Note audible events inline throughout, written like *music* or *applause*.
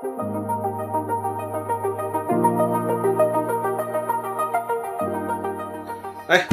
来，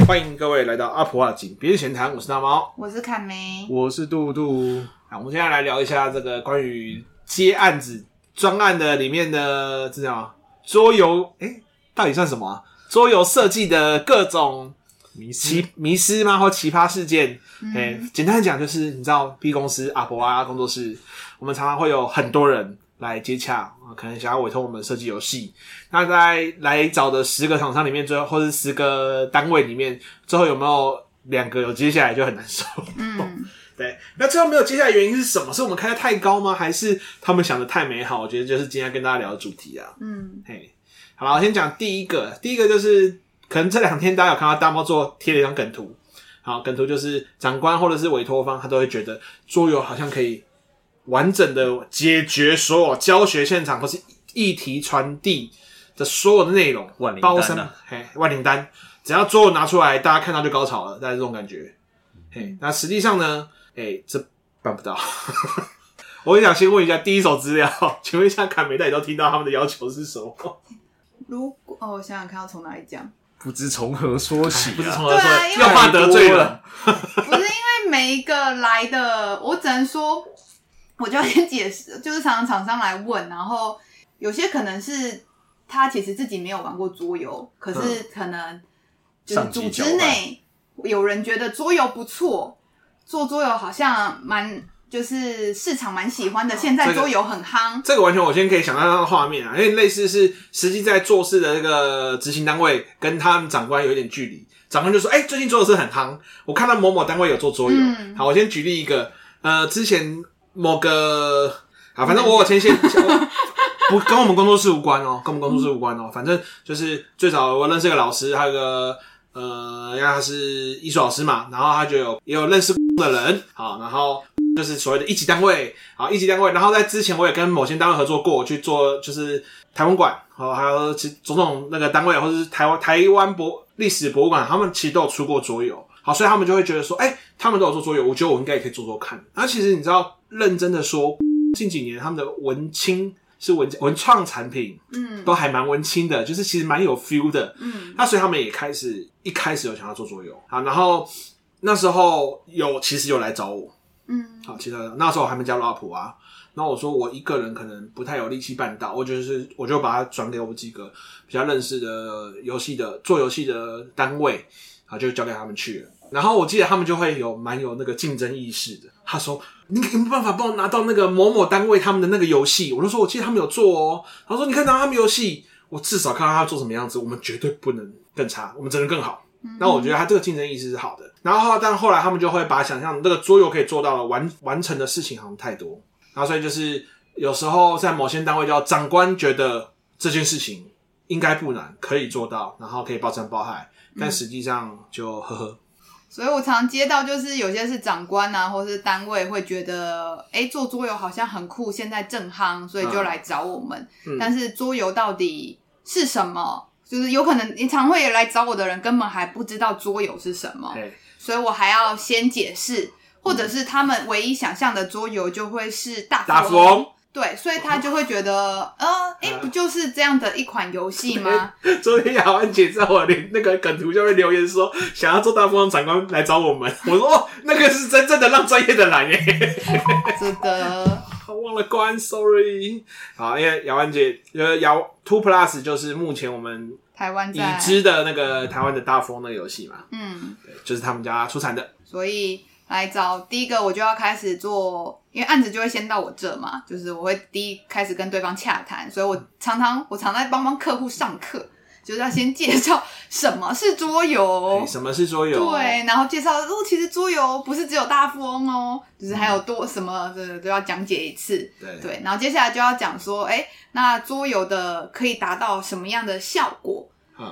欢迎各位来到阿普话井别闲谈，我是大猫，我是凯梅，我是杜杜。好，我们现在来聊一下这个关于接案子专案的里面的这叫桌游，哎，到底算什么啊？桌游设计的各种迷奇迷失吗？或奇葩事件？哎、嗯，简单讲就是，你知道 B 公司阿婆啊工作室，我们常常会有很多人。来接洽，可能想要委托我们设计游戏。那在来找的十个厂商里面，最后或是十个单位里面，最后有没有两个有接下来就很难受。嗯，*laughs* 对。那最后没有接下来的原因是什么？是我们开的太高吗？还是他们想的太美好？我觉得就是今天跟大家聊的主题啊。嗯，嘿，好了，我先讲第一个。第一个就是可能这两天大家有看到大猫做贴了一张梗图。好，梗图就是长官或者是委托方，他都会觉得桌游好像可以。完整的解决所有教学现场或是议题传递的所有的内容，万灵丹、啊、包嘿，万灵丹，只要桌游拿出来，大家看到就高潮了，大概这种感觉。嘿，那实际上呢？哎、欸，这办不到。*laughs* 我也想先问一下，第一手资料，*laughs* 请问一下，凯美代都听到他们的要求是什么？如果哦，我想想看要从哪里讲，不知从何说起、啊，不知从何说起，又怕得罪了。不是因为每一个来的，我只能说。我就要先解释，就是常常厂商来问，然后有些可能是他其实自己没有玩过桌游，可是可能就是组织内有人觉得桌游不错，做桌游好像蛮就是市场蛮喜欢的，现在桌游很夯。这个，这个完全我先可以想到那个画面啊，因为类似是实际在做事的那个执行单位跟他们长官有一点距离，长官就说：“哎、欸，最近桌游是很夯，我看到某某单位有做桌游。嗯”好，我先举例一个，呃，之前。某个啊，反正我有牵线，*laughs* 不跟我们工作室无关哦，跟我们工作室无关哦。反正就是最早我认识一个老师，还有个呃，因为他是艺术老师嘛，然后他就有也有认识的人，好，然后 *laughs* 就是所谓的一级单位，好，一级单位。然后在之前我也跟某些单位合作过，去做就是台湾馆，好，还有其种种那个单位，或者是台湾台湾博历史博物馆，他们其实都有出过桌游，好，所以他们就会觉得说，哎、欸，他们都有做桌游，我觉得我应该也可以做做看。那其实你知道。认真的说，近几年他们的文青是文文创产品，嗯，都还蛮文青的，就是其实蛮有 feel 的，嗯。那所以他们也开始一开始有想要做桌游，好，然后那时候有其实有来找我，嗯，好，其实那时候我还没加入阿普啊。那我说我一个人可能不太有力气办到，我就是我就把它转给我几个比较认识的游戏的做游戏的单位，啊，就交给他们去了。然后我记得他们就会有蛮有那个竞争意识的，他说。你有没有办法帮我拿到那个某某单位他们的那个游戏？我就说，我记得他们有做哦。他说，你看到他们游戏，我至少看到他做什么样子，我们绝对不能更差，我们只能更好。那我觉得他这个竞争意识是好的。然后，但后来他们就会把想象那个桌游可以做到的完完成的事情好像太多，然后所以就是有时候在某些单位叫长官觉得这件事情应该不难，可以做到，然后可以包山包海，但实际上就呵呵。所以我常接到，就是有些是长官啊，或是单位会觉得，哎、欸，做桌游好像很酷，现在正夯，所以就来找我们。嗯、但是桌游到底是什么？就是有可能你常会来找我的人根本还不知道桌游是什么，所以我还要先解释，或者是他们唯一想象的桌游就会是大富翁。对，所以他就会觉得，呃，哎、欸，不就是这样的一款游戏吗？*laughs* 昨天雅文姐在我连那个梗图下面留言说，想要做大富翁长官来找我们。*laughs* 我说，哦，那个是真正的让专业的来耶。*laughs* 真的，我忘了关，sorry。好，因为雅文姐，呃，雅 Two Plus 就是目前我们台湾已知的那个台湾的大富翁那个游戏嘛。嗯，对，就是他们家出产的。所以。来找第一个，我就要开始做，因为案子就会先到我这嘛，就是我会第一开始跟对方洽谈，所以我常常我常在帮帮客户上课，就是要先介绍什么是桌游，什么是桌游，对，然后介绍哦，其实桌游不是只有大富翁哦，就是还有多什么的都要讲解一次，对。对，然后接下来就要讲说，哎，那桌游的可以达到什么样的效果？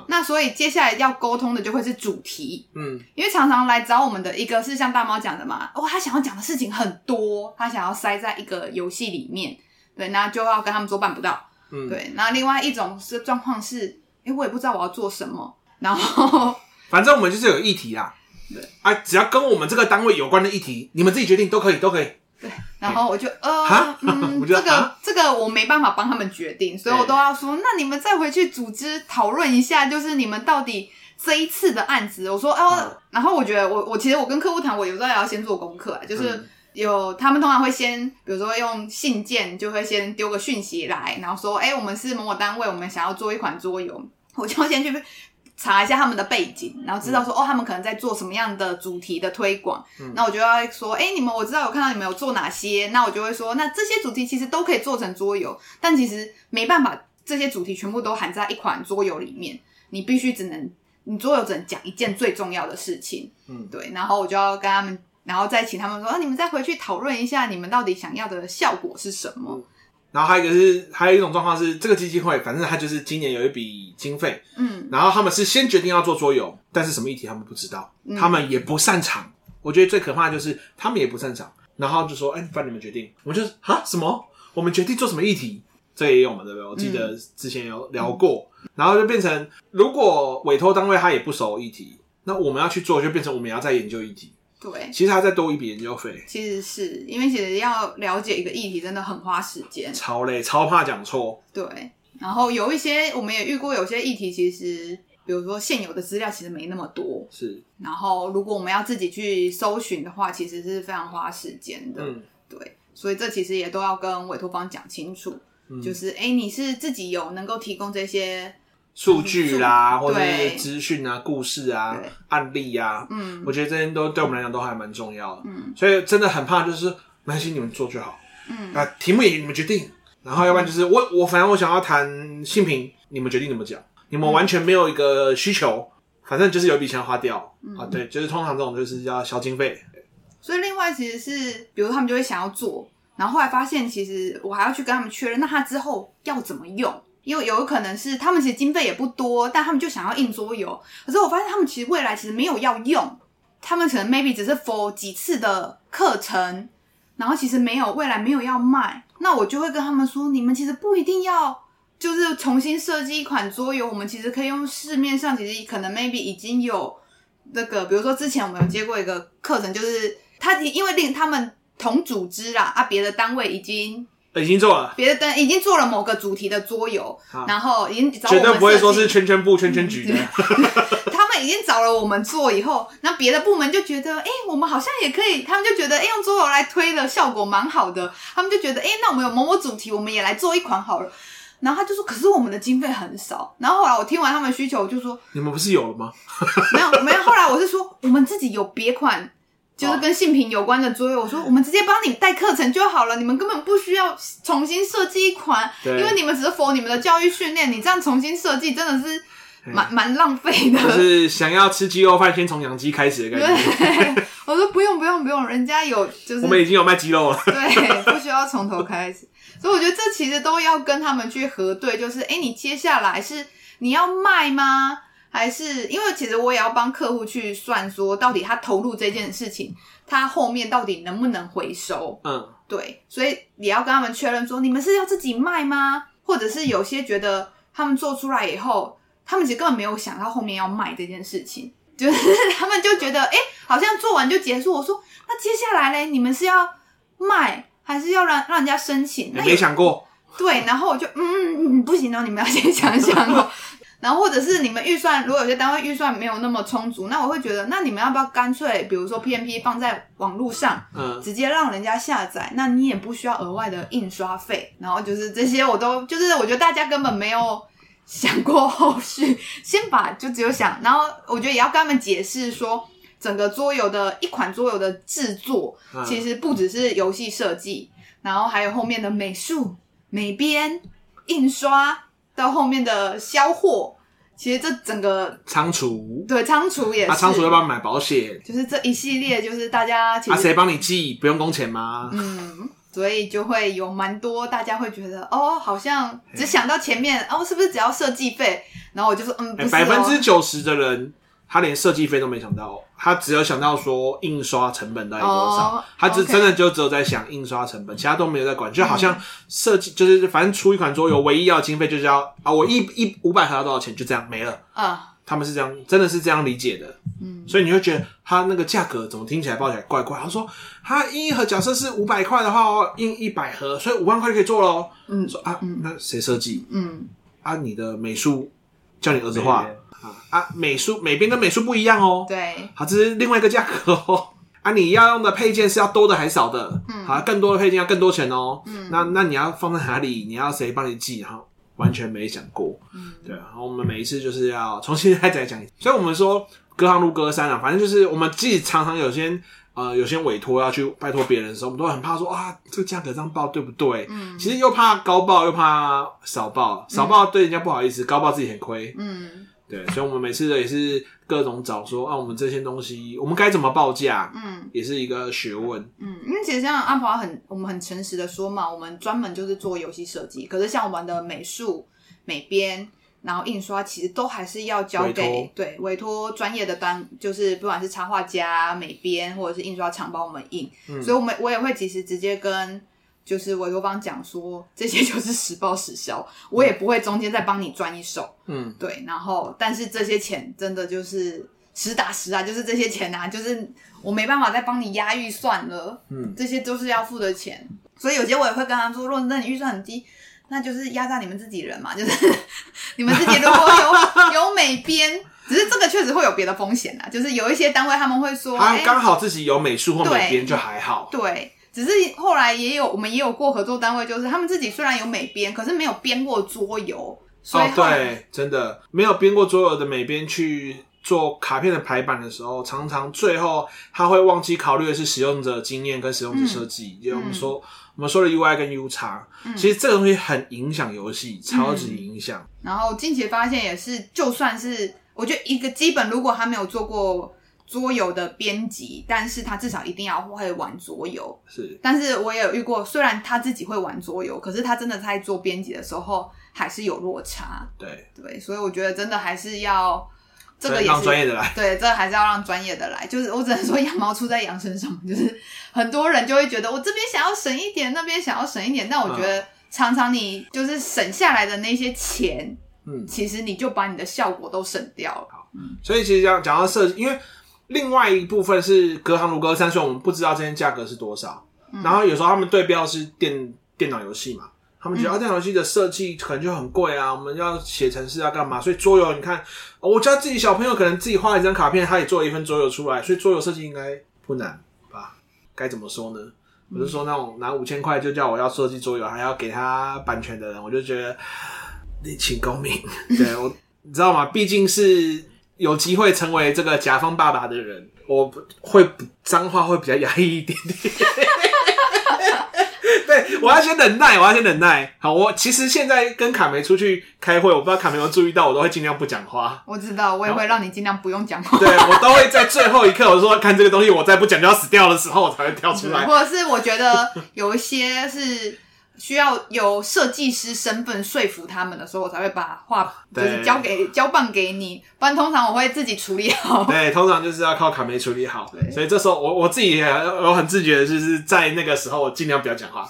那所以接下来要沟通的就会是主题，嗯，因为常常来找我们的一个是像大猫讲的嘛，哦，他想要讲的事情很多，他想要塞在一个游戏里面，对，那就要跟他们说办不到，嗯，对，那另外一种是状况是，哎、欸，我也不知道我要做什么，然后 *laughs* 反正我们就是有议题啦，对，啊，只要跟我们这个单位有关的议题，你们自己决定都可以，都可以，对，然后我就呃，嗯，*laughs* 这个这这个我没办法帮他们决定，所以我都要说，那你们再回去组织讨论一下，就是你们到底这一次的案子，我说哦，嗯、然后我觉得我我其实我跟客户谈，我有时候也要先做功课啊，就是有他们通常会先，比如说用信件就会先丢个讯息来，然后说，哎，我们是某某单位，我们想要做一款桌游，我就先去。查一下他们的背景，然后知道说、嗯、哦，他们可能在做什么样的主题的推广。嗯、那我就要说，哎，你们我知道有看到你们有做哪些，那我就会说，那这些主题其实都可以做成桌游，但其实没办法，这些主题全部都含在一款桌游里面。你必须只能，你桌游只能讲一件最重要的事情。嗯，对。然后我就要跟他们，然后再请他们说，啊，你们再回去讨论一下，你们到底想要的效果是什么。嗯然后还有一个是，还有一种状况是，这个基金会反正他就是今年有一笔经费，嗯，然后他们是先决定要做桌游，但是什么议题他们不知道，嗯、他们也不擅长。我觉得最可怕的就是他们也不擅长，然后就说：“哎，不然你们决定。”我们就啊什么？我们决定做什么议题？这也有嘛，对不对？我记得之前有聊过，嗯、然后就变成如果委托单位他也不熟议题，那我们要去做，就变成我们要再研究议题。对，其实他再多一笔研究费。其实是因为其实要了解一个议题真的很花时间，超累，超怕讲错。对，然后有一些我们也遇过，有些议题其实，比如说现有的资料其实没那么多，是。然后如果我们要自己去搜寻的话，其实是非常花时间的。嗯，对，所以这其实也都要跟委托方讲清楚，嗯、就是哎，你是自己有能够提供这些。数据啦，或者是资讯啊、故事啊、案例啊，嗯，我觉得这些都对我们来讲都还蛮重要的，嗯，所以真的很怕，就是没关系，你们做就好，嗯，啊，题目也你们决定，然后要不然就是我我反正我想要谈性平，你们决定怎么讲，你们完全没有一个需求，反正就是有一笔钱花掉，啊，对，就是通常这种就是要消经费，所以另外其实是，比如他们就会想要做，然后后来发现其实我还要去跟他们确认，那他之后要怎么用？因为有可能是他们其实经费也不多，但他们就想要印桌游。可是我发现他们其实未来其实没有要用，他们可能 maybe 只是 for 几次的课程，然后其实没有未来没有要卖。那我就会跟他们说，你们其实不一定要就是重新设计一款桌游，我们其实可以用市面上其实可能 maybe 已经有那个，比如说之前我们有接过一个课程，就是他因为令他们同组织啦啊，别的单位已经。已经做了，别的灯已经做了某个主题的桌游，然后已经找我们绝对不会说是圈圈布圈圈局的。*laughs* 他们已经找了我们做以后，那别的部门就觉得，哎、欸，我们好像也可以。他们就觉得，哎、欸，用桌游来推的效果蛮好的。他们就觉得，哎、欸，那我们有某某主题，我们也来做一款好了。然后他就说，可是我们的经费很少。然后后来我听完他们需求，我就说，你们不是有了吗？*laughs* 没有，没有。后来我是说，我们自己有别款。就是跟性平有关的作业，我说我们直接帮你带课程就好了，你们根本不需要重新设计一款，因为你们只是 for 你们的教育训练，你这样重新设计真的是蛮蛮浪费的。就是想要吃鸡肉饭，先从养鸡开始的感觉。对，*laughs* 我说不用不用不用，人家有就是我们已经有卖鸡肉了，对，不需要从头开始。所以我觉得这其实都要跟他们去核对，就是哎，你接下来是你要卖吗？还是因为其实我也要帮客户去算，说到底他投入这件事情，他后面到底能不能回收？嗯，对，所以也要跟他们确认说，你们是要自己卖吗？或者是有些觉得他们做出来以后，他们其实根本没有想到后面要卖这件事情，就是 *laughs* 他们就觉得，哎，好像做完就结束。我说，那接下来嘞，你们是要卖，还是要让让人家申请？那没想过。对，然后我就，嗯嗯，不行哦，你们要先想想哦。然后或者是你们预算，如果有些单位预算没有那么充足，那我会觉得，那你们要不要干脆，比如说 PMP 放在网络上，嗯，直接让人家下载，那你也不需要额外的印刷费。然后就是这些，我都就是我觉得大家根本没有想过后续，先把就只有想，然后我觉得也要跟他们解释说，整个桌游的一款桌游的制作，其实不只是游戏设计，然后还有后面的美术、美编、印刷。到后面的销货，其实这整个仓储，对仓储也是，啊仓储要不要买保险？就是这一系列，就是大家其实啊谁帮你寄，不用工钱吗？嗯，所以就会有蛮多大家会觉得哦，好像只想到前面哦，是不是只要设计费？然后我就说嗯，不是哦，百分之九十的人。他连设计费都没想到，他只有想到说印刷成本大概多少，oh, 他只真的就只有在想印刷成本，其他都没有在管，就好像设计就是反正出一款桌游，唯一要的经费就是要啊，我一一五百盒要多少钱，就这样没了。啊，他们是这样，真的是这样理解的。嗯，所以你会觉得他那个价格怎么听起来报起来怪怪？他说他印一盒假设是五百块的话，印一百盒，所以五万块就可以做喽。嗯，说啊，嗯、那谁设计？嗯，啊，你的美术叫你儿子画啊啊，美术美编跟美术不一样哦。对，好，这是另外一个价格哦。*laughs* 啊，你要用的配件是要多的还是少的？嗯，好，更多的配件要更多钱哦。嗯，那那你要放在哪里？你要谁帮你寄？哈，完全没想过。嗯，对。然后我们每一次就是要重新再再讲一次。所以我们说隔行如隔山啊，反正就是我们自己常常有些呃有些委托要去拜托别人的时候，我们都很怕说啊，这个价格这样报对不对？嗯，其实又怕高报，又怕少报，少报对人家不好意思，高报自己很亏。嗯。对，所以，我们每次的也是各种找说啊，我们这些东西，我们该怎么报价？嗯，也是一个学问。嗯，因为其实像阿婆很，我们很诚实的说嘛，我们专门就是做游戏设计。可是像我们的美术、美编，然后印刷，其实都还是要交给委对委托专业的单，就是不管是插画家、美编或者是印刷厂帮我们印。嗯，所以我们我也会及时直接跟。就是委托方讲说，这些就是实报实销，我也不会中间再帮你赚一手。嗯，对。然后，但是这些钱真的就是实打实啊，就是这些钱啊，就是我没办法再帮你压预算了。嗯，这些都是要付的钱。所以有些我也会跟他说，如果那你预算很低，那就是压榨你们自己人嘛。就是 *laughs* 你们自己如果有 *laughs* 有美编，只是这个确实会有别的风险啊。就是有一些单位他们会说，他刚好自己有美术或美编就还好。对。对只是后来也有，我们也有过合作单位，就是他们自己虽然有美编，可是没有编过桌游。所以哦，对，真的没有编过桌游的美编去做卡片的排版的时候，常常最后他会忘记考虑的是使用者经验跟使用者设计。因为、嗯、我们说，嗯、我们说的 UI 跟 UX，、嗯、其实这个东西很影响游戏，超级影响、嗯。然后近期发现也是，就算是我觉得一个基本，如果他没有做过。桌游的编辑，但是他至少一定要会玩桌游。是，但是我也有遇过，虽然他自己会玩桌游，可是他真的在做编辑的时候还是有落差。对对，所以我觉得真的还是要这个也是让专业的来。对，这个还是要让专业的来。就是我只能说羊毛出在羊身上，*laughs* 就是很多人就会觉得我这边想要省一点，那边想要省一点，但我觉得常常你就是省下来的那些钱，嗯，其实你就把你的效果都省掉了。好，嗯，所以其实讲讲到设计，因为。另外一部分是隔行如隔山，所以我们不知道这件价格是多少。嗯、然后有时候他们对标是电电脑游戏嘛，他们觉得、嗯、啊电脑游戏的设计可能就很贵啊，我们要写程式要干嘛？所以桌游你看，我家自己小朋友可能自己画一张卡片，他也做了一份桌游出来，所以桌游设计应该不难吧？该怎么说呢？我是说那种拿五千块就叫我要设计桌游，还要给他版权的人，我就觉得你请公民。*laughs* 对我，你知道吗？毕竟是。有机会成为这个甲方爸爸的人，我会脏话会比较压抑一点点。*laughs* 对，我要先忍耐，我要先忍耐。好，我其实现在跟卡梅出去开会，我不知道卡梅有注意到，我都会尽量不讲话。我知道，我也会让你尽量不用讲话。对，我都会在最后一刻，我说看这个东西，我再不讲就要死掉的时候，我才会跳出来。或者是我觉得有一些是。需要有设计师身份说服他们的时候，我才会把画就是交给交棒给你，不然通常我会自己处理好。对，通常就是要靠卡梅处理好。对，所以这时候我我自己也有很自觉的，就是在那个时候我尽量不要讲话。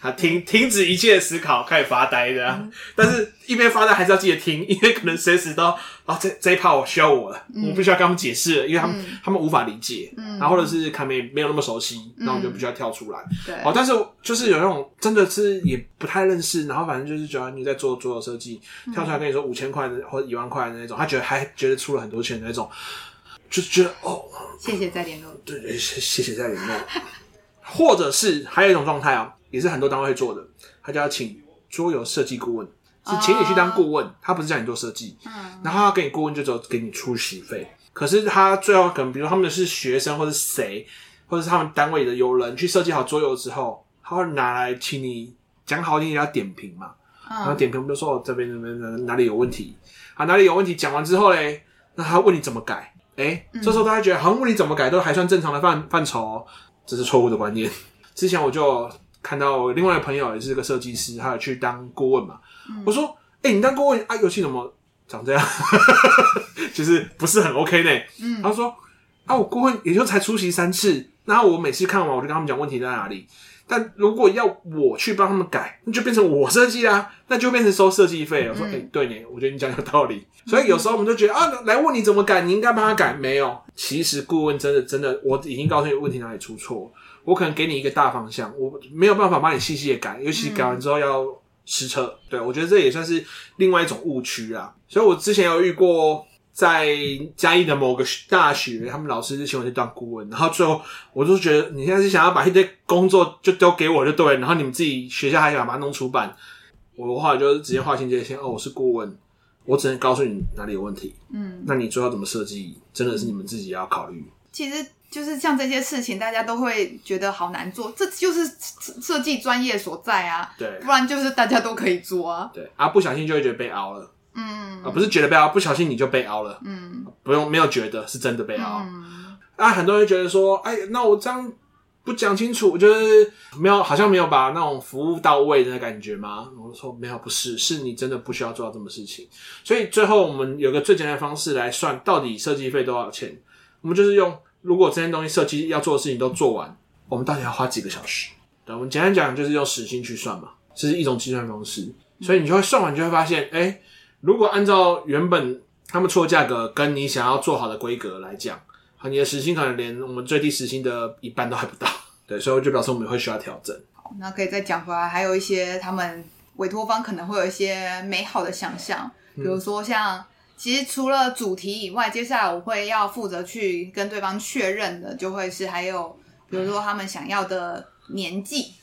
他停停止一切思考，开始发呆的。嗯、但是，一边发呆还是要记得听，因为可能随时都啊，这这一趴我需要我了，嗯、我不需要跟他们解释了，因为他们、嗯、他们无法理解。嗯，然后或者是卡梅没有那么熟悉，那、嗯、我就必须要跳出来。对，哦，但是就是有那种真的是也不太认识，然后反正就是觉得你在做桌游设计，跳出来跟你说五千块或者一万块的那种，他觉得还觉得出了很多钱的那种，就觉得哦，谢谢再联络。对对，谢谢再联络。或者是还有一种状态啊。也是很多单位会做的，他就要请桌游设计顾问，是请你去当顾问，哦、他不是叫你做设计。嗯，然后他要给你顾问，就只有给你出席费。可是他最后可能，比如他们是学生，或者谁，或者是他们单位的有人去设计好桌游之后，他会拿来请你讲好听也要点评嘛。嗯、然后点评我们就说哦，这边这边哪哪里有问题啊？哪里有问题？讲完之后嘞，那他问你怎么改？哎、这时候大家觉得好像问你怎么改都还算正常的范范畴哦，这是错误的观念。之前我就。看到我另外一个朋友也是个设计师，他有去当顾问嘛？嗯、我说：“哎、欸，你当顾问啊，游戏怎么长这样？其 *laughs* 实不是很 OK 呢。嗯”他说：“啊，我顾问也就才出席三次，然后我每次看完我就跟他们讲问题在哪里。但如果要我去帮他们改，那就变成我设计啦，那就变成收设计费。我说，哎、欸，对呢，我觉得你讲有道理。所以有时候我们就觉得啊，来问你怎么改，你应该帮他改。没有，其实顾问真的真的，我已经告诉你问题哪里出错，我可能给你一个大方向，我没有办法帮你细细的改，尤其改完之后要实测。对，我觉得这也算是另外一种误区啦。所以我之前有遇过。在嘉义的某个大学，他们老师就请我去当顾问，然后最后我就觉得你现在是想要把一堆工作就丢给我就对，然后你们自己学校还想把它弄出版，我的话就是直接划清界限，哦，我是顾问，我只能告诉你哪里有问题，嗯，那你最后怎么设计，真的是你们自己要考虑。其实就是像这些事情，大家都会觉得好难做，这就是设计专业所在啊，对，不然就是大家都可以做啊，对啊，不小心就会觉得被凹了。嗯，啊，不是觉得被凹，不小心你就被凹了。嗯，不用，没有觉得是真的被凹。嗯，啊，很多人觉得说，哎，那我这样不讲清楚，就是没有，好像没有把那种服务到位的感觉吗？我说没有，不是，是你真的不需要做到这么事情。所以最后我们有个最简单的方式来算，到底设计费多少钱？我们就是用，如果这些东西设计要做的事情都做完，我们到底要花几个小时？对，我们简单讲就是用时薪去算嘛，这是一种计算方式。所以你就会算完，就会发现，哎。如果按照原本他们出的价格跟你想要做好的规格来讲，你的时薪可能连我们最低时薪的一半都还不到，*laughs* 对，所以就表示我们会需要调整。好，那可以再讲回来，还有一些他们委托方可能会有一些美好的想象，比如说像，其实除了主题以外，接下来我会要负责去跟对方确认的，就会是还有，比如说他们想要的年纪。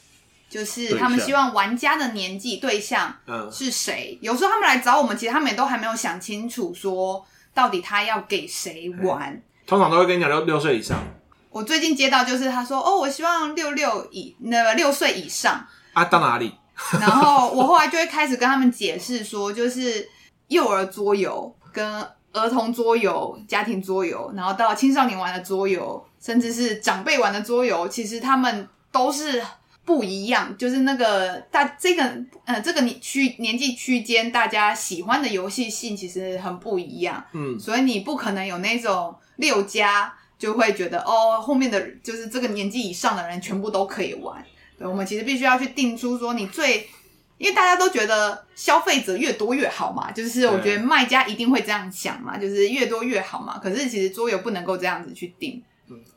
就是他们希望玩家的年纪对象是谁？有时候他们来找我们，其实他们也都还没有想清楚，说到底他要给谁玩。通常都会跟你讲六六岁以上。我最近接到就是他说：“哦，我希望六六以那个六岁以上啊，到哪里？”然后我后来就会开始跟他们解释说，就是幼儿桌游、跟儿童桌游、家庭桌游，然后到青少年玩的桌游，甚至是长辈玩的桌游，其实他们都是。不一样，就是那个大这个呃这个年区年纪区间，大家喜欢的游戏性其实很不一样。嗯，所以你不可能有那种六加就会觉得哦，后面的就是这个年纪以上的人全部都可以玩。对，我们其实必须要去定出说你最，因为大家都觉得消费者越多越好嘛，就是我觉得卖家一定会这样想嘛，就是越多越好嘛。可是其实桌游不能够这样子去定。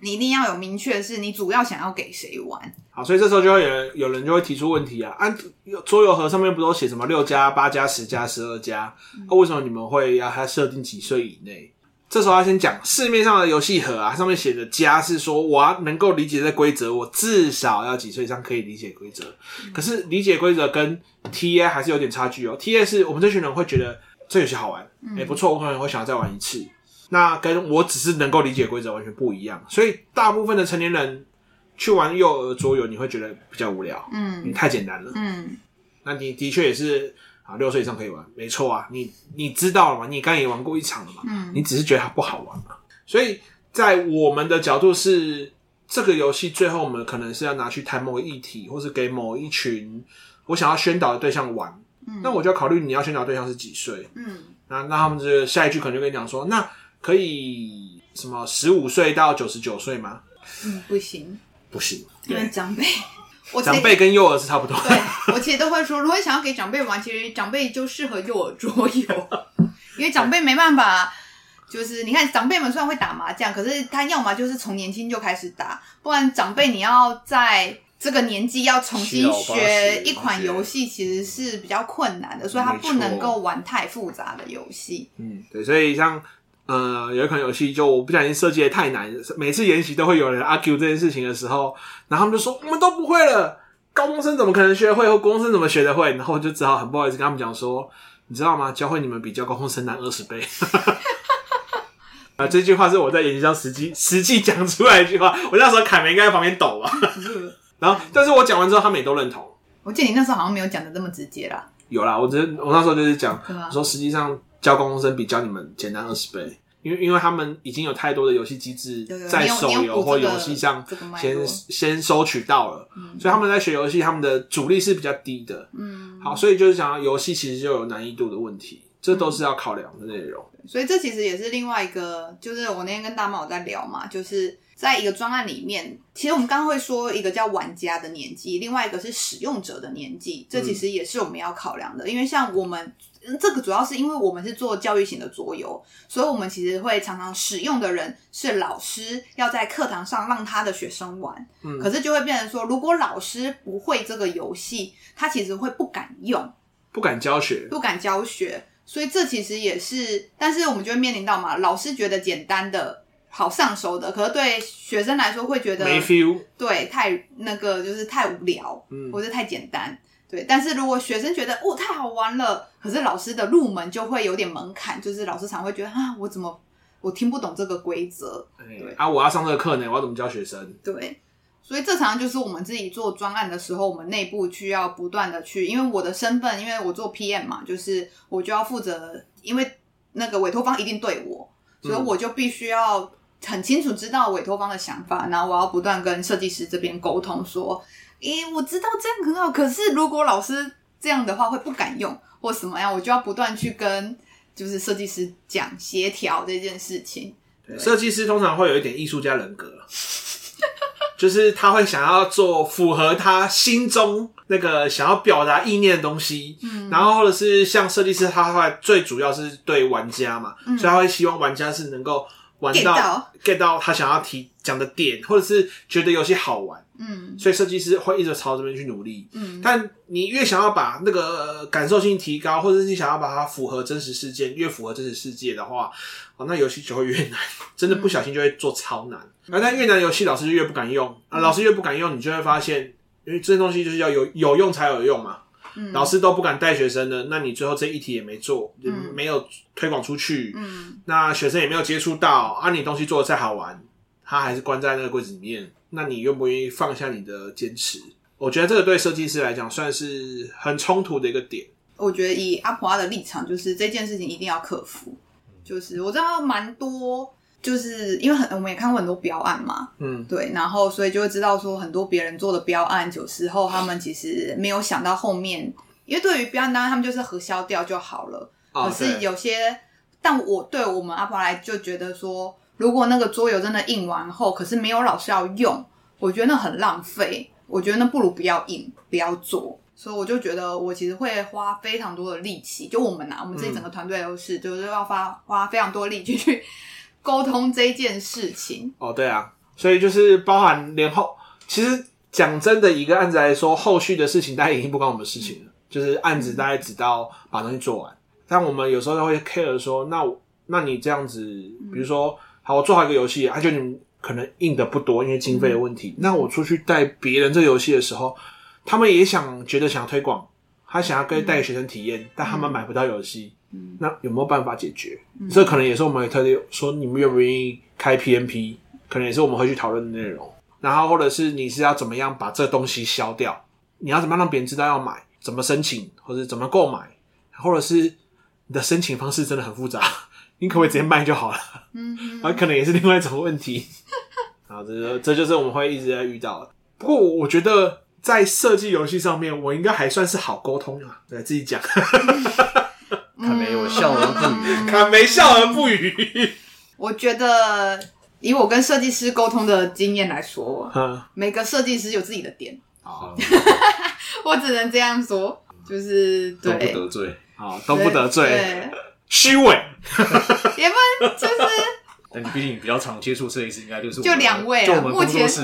你一定要有明确的是你主要想要给谁玩。好，所以这时候就会有人有人就会提出问题啊，按桌游盒上面不都写什么六加八加十加十二加？那为什么你们会要它设定几岁以内？这时候要先讲市面上的游戏盒啊，上面写的加是说我要能够理解这规则，我至少要几岁以上可以理解规则。可是理解规则跟 TA 还是有点差距哦。TA 是我们这群人会觉得这游戏好玩，哎、欸、不错，我可能会想要再玩一次。那跟我只是能够理解规则完全不一样，所以大部分的成年人去玩幼儿桌游，你会觉得比较无聊，嗯，你太简单了，嗯，那你的确也是啊，六岁以上可以玩，没错啊，你你知道了嘛？你刚刚也玩过一场了嘛？嗯，你只是觉得它不好玩嘛？所以在我们的角度是，这个游戏最后我们可能是要拿去谈某个议题，或是给某一群我想要宣导的对象玩，嗯，那我就要考虑你要宣导对象是几岁，嗯，那那他们这下一句可能就跟你讲说，那。可以什么十五岁到九十九岁吗？嗯，不行，不行，因为长辈，我长辈跟幼儿是差不多。对，我其实都会说，如果想要给长辈玩，其实长辈就适合幼儿桌游，因为长辈没办法，就是你看长辈们虽然会打麻将，可是他要么就是从年轻就开始打，不然长辈你要在这个年纪要重新学一款游戏，其实是比较困难的，所以他不能够玩太复杂的游戏。嗯，对，所以像。呃，有一款游戏，就我不小心设计的太难，每次研习都会有人 argue 这件事情的时候，然后他们就说我们都不会了，高中生怎么可能学会，或高中生怎么学得会？然后我就只好很不好意思跟他们讲说，你知道吗？教会你们比教高中生难二十倍。啊，*laughs* 这句话是我在演习上实际实际讲出来一句话，我那时候凯梅应该在旁边抖吧。然后，但是我讲完之后，他们也都认同。我记得你那时候好像没有讲的这么直接啦。有啦，我只是我那时候就是讲，说实际上。教高中生比教你们简单二十倍，因为因为他们已经有太多的游戏机制在手游或游戏上先先收取到了，嗯、所以他们在学游戏，他们的阻力是比较低的。嗯，好，所以就是讲游戏其实就有难易度的问题，这都是要考量的内容。所以这其实也是另外一个，就是我那天跟大猫有在聊嘛，就是在一个专案里面，其实我们刚刚会说一个叫玩家的年纪，另外一个是使用者的年纪，这其实也是我们要考量的。因为像我们这个主要是因为我们是做教育型的桌游，所以我们其实会常常使用的人是老师，要在课堂上让他的学生玩。嗯，可是就会变成说，如果老师不会这个游戏，他其实会不敢用，不敢教学，不敢教学。所以这其实也是，但是我们就会面临到嘛，老师觉得简单的。好上手的，可是对学生来说会觉得没 feel，对，太那个就是太无聊，嗯，或者太简单，对。但是如果学生觉得哦太好玩了，可是老师的入门就会有点门槛，就是老师常会觉得啊，我怎么我听不懂这个规则，对啊，我要上这个课呢，我要怎么教学生？对，所以这常常就是我们自己做专案的时候，我们内部需要不断的去，因为我的身份，因为我做 PM 嘛，就是我就要负责，因为那个委托方一定对我，所以我就必须要。很清楚知道委托方的想法，然后我要不断跟设计师这边沟通，说：“诶，我知道这样很好，可是如果老师这样的话会不敢用或什么样，我就要不断去跟就是设计师讲协调这件事情。”设计师通常会有一点艺术家人格，*laughs* 就是他会想要做符合他心中那个想要表达意念的东西，嗯，然后或者是像设计师，他会最主要是对玩家嘛，嗯，所以他会希望玩家是能够。玩到 get 到他想要提讲的点，或者是觉得游戏好玩，嗯，所以设计师会一直朝这边去努力，嗯。但你越想要把那个感受性提高，或者是你想要把它符合真实事件，越符合真实世界的话，哦，那游戏就会越难，真的不小心就会做超难。而、嗯、但越难游戏，老师就越不敢用啊，老师越不敢用，你就会发现，因为这些东西就是要有有用才有用嘛。嗯、老师都不敢带学生的，那你最后这一题也没做，嗯、没有推广出去，嗯，那学生也没有接触到，啊，你东西做的再好玩，他还是关在那个柜子里面，那你愿不愿意放下你的坚持？我觉得这个对设计师来讲算是很冲突的一个点。我觉得以阿婆阿的立场，就是这件事情一定要克服。就是我知道蛮多。就是因为很，我们也看过很多标案嘛，嗯，对，然后所以就会知道说很多别人做的标案，有时候他们其实没有想到后面，因为对于标案当然他们就是核销掉就好了。哦、可是有些，但我对我们阿婆来就觉得说，如果那个桌游真的印完后，可是没有老师要用，我觉得那很浪费。我觉得那不如不要印，不要做。所以我就觉得我其实会花非常多的力气，就我们啊，我们自己整个团队都是，嗯、就是要花花非常多力气去。沟通这件事情。哦，对啊，所以就是包含连后，其实讲真的，一个案子来说，后续的事情大家已经不关我们事情了，嗯、就是案子大概只到把东西做完。嗯、但我们有时候会 care 说，那那你这样子，比如说，好，我做好一个游戏，而且你可能印的不多，因为经费的问题。嗯、那我出去带别人这个游戏的时候，他们也想觉得想推广，他想要跟带学生体验，嗯、但他们买不到游戏。嗯，那有没有办法解决？嗯、这可能也是我们特地说，你们愿不愿意开 PMP？可能也是我们会去讨论的内容。然后，或者是你是要怎么样把这东西消掉？你要怎么样让别人知道要买？怎么申请？或者怎么购买？或者是你的申请方式真的很复杂，*laughs* 你可不可以直接卖就好了？嗯，啊，可能也是另外一种问题。*laughs* 啊，这这就是我们会一直在遇到的。不过，我觉得在设计游戏上面，我应该还算是好沟通啊。对，自己讲。*laughs* 卡梅，我笑而不语。卡梅笑而不语。*laughs* 我觉得，以我跟设计师沟通的经验来说，嗯、每个设计师有自己的点。好 *laughs* 我只能这样说，就是对，都不得罪，好，都不得罪，虚伪，也不就是。但你毕竟比较常接触设计师，应该就是就两位啊。目前我们工作室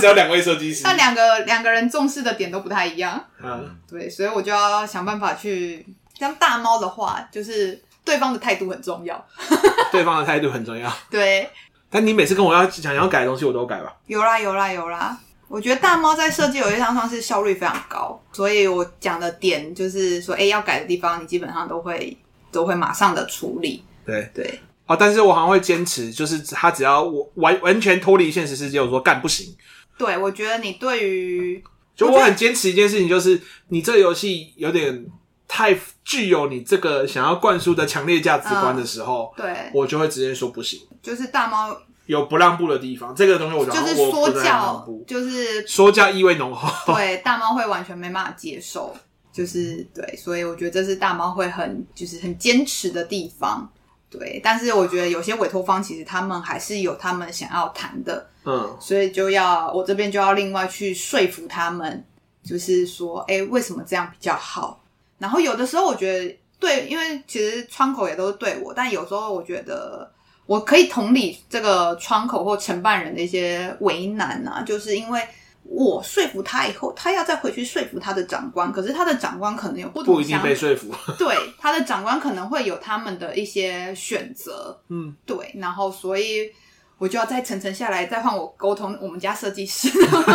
只有两位设计师，那两个两个人重视的点都不太一样。嗯，对，所以我就要想办法去。像大猫的话，就是对方的态度很重要。*laughs* 对方的态度很重要。对。但你每次跟我要想要改的东西，我都改吧。有啦有啦有啦！我觉得大猫在设计有些上算是效率非常高，所以我讲的点就是说，哎、欸，要改的地方，你基本上都会都会马上的处理。对对。哦，但是我好像会坚持，就是他只要我完完全脱离现实世界，我说干不行。对，我觉得你对于，就我很坚持一件事情，就是你这个游戏有点。太具有你这个想要灌输的强烈价值观的时候，嗯、对，我就会直接说不行。就是大猫有不让步的地方，这个东西我就是说教，就是说教意味浓厚。对，大猫会完全没办法接受，就是对，所以我觉得这是大猫会很就是很坚持的地方。对，但是我觉得有些委托方其实他们还是有他们想要谈的，嗯，所以就要我这边就要另外去说服他们，就是说，哎，为什么这样比较好？然后有的时候我觉得对，因为其实窗口也都是对我，但有时候我觉得我可以同理这个窗口或承办人的一些为难啊，就是因为。我说服他以后，他要再回去说服他的长官，可是他的长官可能有不同，不一定被说服。*laughs* 对，他的长官可能会有他们的一些选择。嗯，对，然后所以我就要再层层下来，再换我沟通我们家设计师。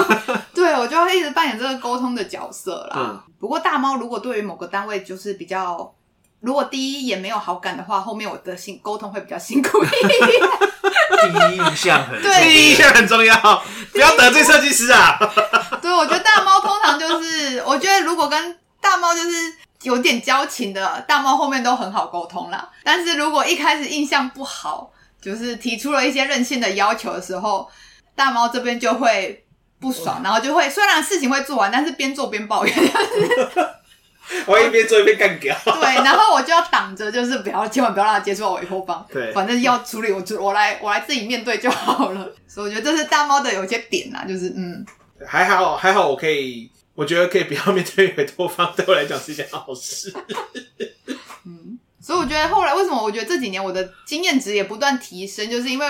*laughs* 对，我就要一直扮演这个沟通的角色啦。嗯，不过大猫如果对于某个单位就是比较，如果第一眼没有好感的话，后面我的辛沟通会比较辛苦一点。第一印象很对，第一印象很重要，不要得罪设计师啊。对，我觉得大猫通常就是，我觉得如果跟大猫就是有点交情的，大猫后面都很好沟通啦。但是如果一开始印象不好，就是提出了一些任性的要求的时候，大猫这边就会不爽，然后就会虽然事情会做完，但是边做边抱怨。*laughs* *laughs* 我一边做一边干掉。*laughs* 对，然后我就要挡着，就是不要，千万不要让他接触到委托方。对，反正要处理，我我来，我来自己面对就好了。所以我觉得这是大猫的有些点啊，就是嗯，还好还好，我可以，我觉得可以不要面对委托方，对我来讲是一件好事。嗯。所以我觉得后来为什么我觉得这几年我的经验值也不断提升，就是因为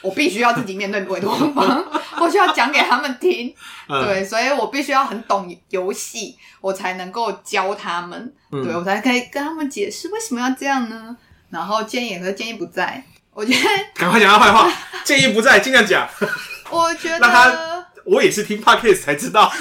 我必须要自己面对委托方，*laughs* 我需要讲给他们听，嗯、对，所以我必须要很懂游戏，我才能够教他们，嗯、对我才可以跟他们解释为什么要这样呢？然后建议和建议不在，我觉得赶快讲他坏话，*laughs* 建议不在，尽量讲。*laughs* 我觉得让他，我也是听 podcast 才知道。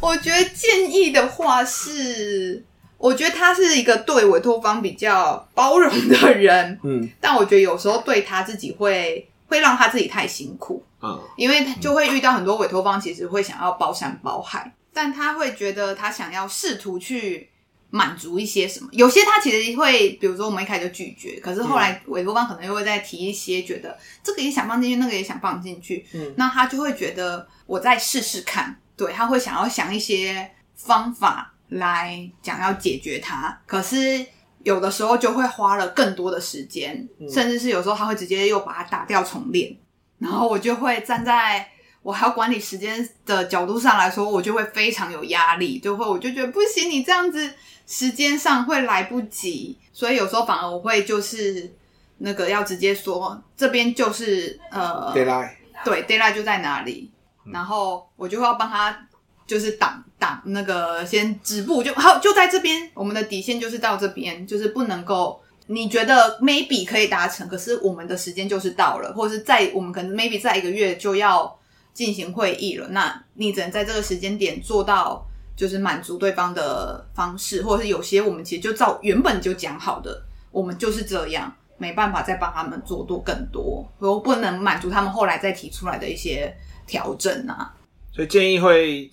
我觉得建议的话是。我觉得他是一个对委托方比较包容的人，嗯，但我觉得有时候对他自己会会让他自己太辛苦，嗯，因为他就会遇到很多委托方其实会想要包山包海，但他会觉得他想要试图去满足一些什么，有些他其实会，比如说我们一开始就拒绝，可是后来委托方可能又会再提一些，觉得这个也想放进去，那个也想放进去，嗯，那他就会觉得我再试试看，对，他会想要想一些方法。来讲要解决它，可是有的时候就会花了更多的时间，嗯、甚至是有时候他会直接又把它打掉重练，然后我就会站在我还要管理时间的角度上来说，我就会非常有压力，就会我就觉得不行，你这样子时间上会来不及，所以有时候反而我会就是那个要直接说这边就是呃，deadline，对就在哪里，嗯、然后我就会要帮他。就是挡挡那个先止步就好，就在这边，我们的底线就是到这边，就是不能够你觉得 maybe 可以达成，可是我们的时间就是到了，或者是在我们可能 maybe 在一个月就要进行会议了，那你只能在这个时间点做到，就是满足对方的方式，或者是有些我们其实就照原本就讲好的，我们就是这样，没办法再帮他们做多更多，我不能满足他们后来再提出来的一些调整啊，所以建议会。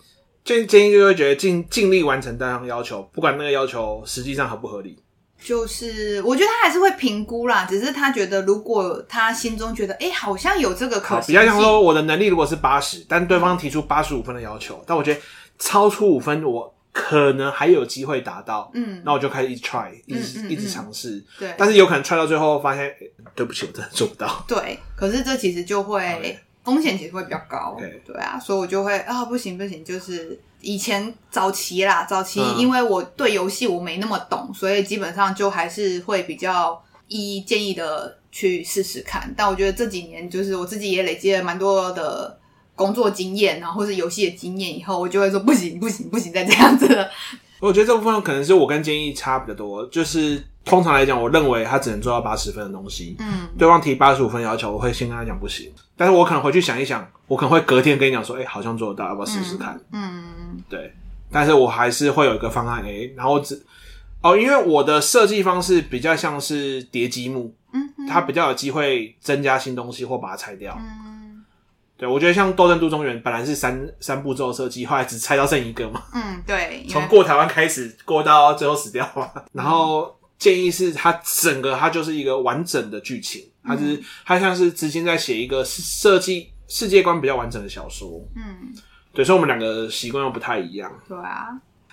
建建议就会觉得尽尽力完成单项要求，不管那个要求实际上合不合理。就是我觉得他还是会评估啦，只是他觉得如果他心中觉得哎、欸，好像有这个可能，比较像说我的能力如果是八十，但对方提出八十五分的要求，嗯、但我觉得超出五分我可能还有机会达到，嗯，那我就开始一直 try，一直、嗯嗯嗯、一直尝试，对，但是有可能 try 到最后发现，欸、对不起，我真的做不到。对，可是这其实就会。风险其实会比较高，对，对啊，所以我就会啊，不行不行，就是以前早期啦，早期因为我对游戏我没那么懂，所以基本上就还是会比较依建议的去试试看。但我觉得这几年就是我自己也累积了蛮多的工作经验，然后或是游戏的经验以后，我就会说不行不行不行，再这样子了。我觉得这部分可能是我跟建议差比较多，就是。通常来讲，我认为他只能做到八十分的东西。嗯，对方提八十五分要求，我会先跟他讲不行。但是我可能回去想一想，我可能会隔天跟你讲说，哎、欸，好像做得到，要不要试试看？嗯，嗯对。但是我还是会有一个方案 A，然后只哦，因为我的设计方式比较像是叠积木，嗯哼，它比较有机会增加新东西或把它拆掉。嗯，对，我觉得像《斗阵都中原》本来是三三步骤设计，后来只拆到剩一个嘛。嗯，对。从过台湾开始，过到最后死掉嘛，然后。建议是它整个它就是一个完整的剧情，它是它像是之前在写一个设计世界观比较完整的小说。嗯，对，所以我们两个习惯又不太一样。对啊。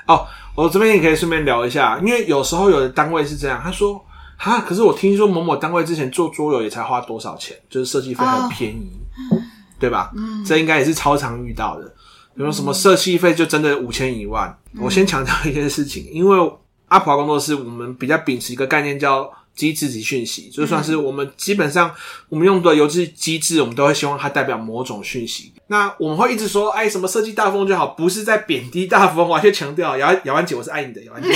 哦，我这边也可以顺便聊一下，因为有时候有的单位是这样，他说哈，可是我听说某某单位之前做桌游也才花多少钱，就是设计费很便宜，哦、对吧？*laughs* 嗯，这应该也是超常遇到的。比如什么设计费就真的五千一万。嗯、我先强调一件事情，因为阿普华工作室我们比较秉持一个概念叫机制及讯息，就算是我们基本上我们用的游戏机制，我们都会希望它代表某种讯息。那我们会一直说，哎，什么设计大风就好，不是在贬低大风。我还先强调，姚姚安姐，我是爱你的，姚安姐，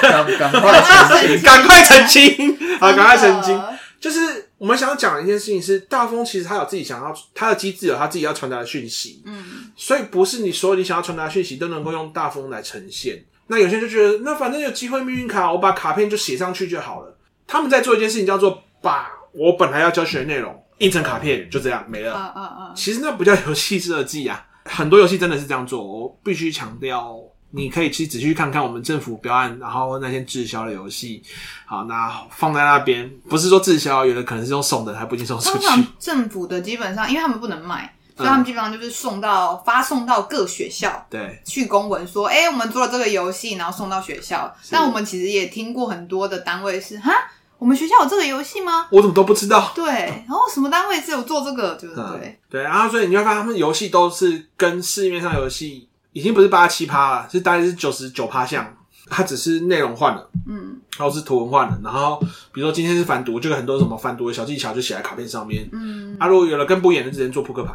赶赶快澄清，赶快澄清，好，赶快澄清。就是我们想要讲的一件事情是，大风其实它有自己想要，它的机制有它自己要传达的讯息，嗯，所以不是你所有你想要传达的讯息都能够用大风来呈现。那有些人就觉得，那反正有机会命运卡，我把卡片就写上去就好了。他们在做一件事情，叫做把我本来要教学的内容印成卡片，就这样没了。嗯嗯嗯！其实那不叫游戏设计啊，很多游戏真的是这样做。我必须强调，你可以去仔细去看看我们政府标案，然后那些滞销的游戏，好，那放在那边，不是说滞销，有的可能是用送的，还不一定送出去。政府的基本上，因为他们不能卖。所以他们基本上就是送到发送到各学校，对，去公文说，哎、欸，我们做了这个游戏，然后送到学校。但我们其实也听过很多的单位是，哈，我们学校有这个游戏吗？我怎么都不知道。对，然后什么单位只有做这个，就是对，对。然后所以你会发现，他们游戏都是跟市面上游戏已经不是八七趴了，是大概是九十九趴像。它只是内容换了，嗯，然后是图文换了，然后比如说今天是反读，就有很多什么反读的小技巧就写在卡片上面，嗯，啊，如果有了更不演的，只能做扑克牌。